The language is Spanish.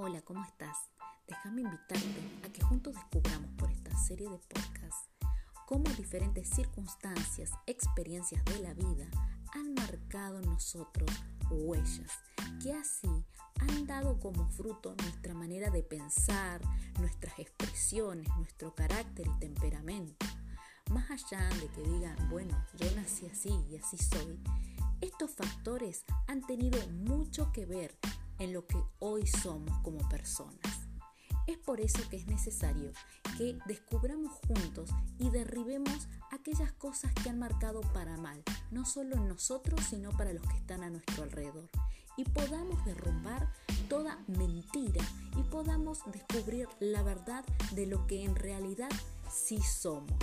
Hola, ¿cómo estás? Déjame invitarte a que juntos descubramos por esta serie de podcasts cómo diferentes circunstancias, experiencias de la vida han marcado en nosotros huellas que así han dado como fruto nuestra manera de pensar, nuestras expresiones, nuestro carácter y temperamento. Más allá de que digan, bueno, yo nací así y así soy, estos factores han tenido mucho que ver en lo que hoy somos como personas. Es por eso que es necesario que descubramos juntos y derribemos aquellas cosas que han marcado para mal, no solo en nosotros, sino para los que están a nuestro alrededor. Y podamos derrumbar toda mentira y podamos descubrir la verdad de lo que en realidad sí somos.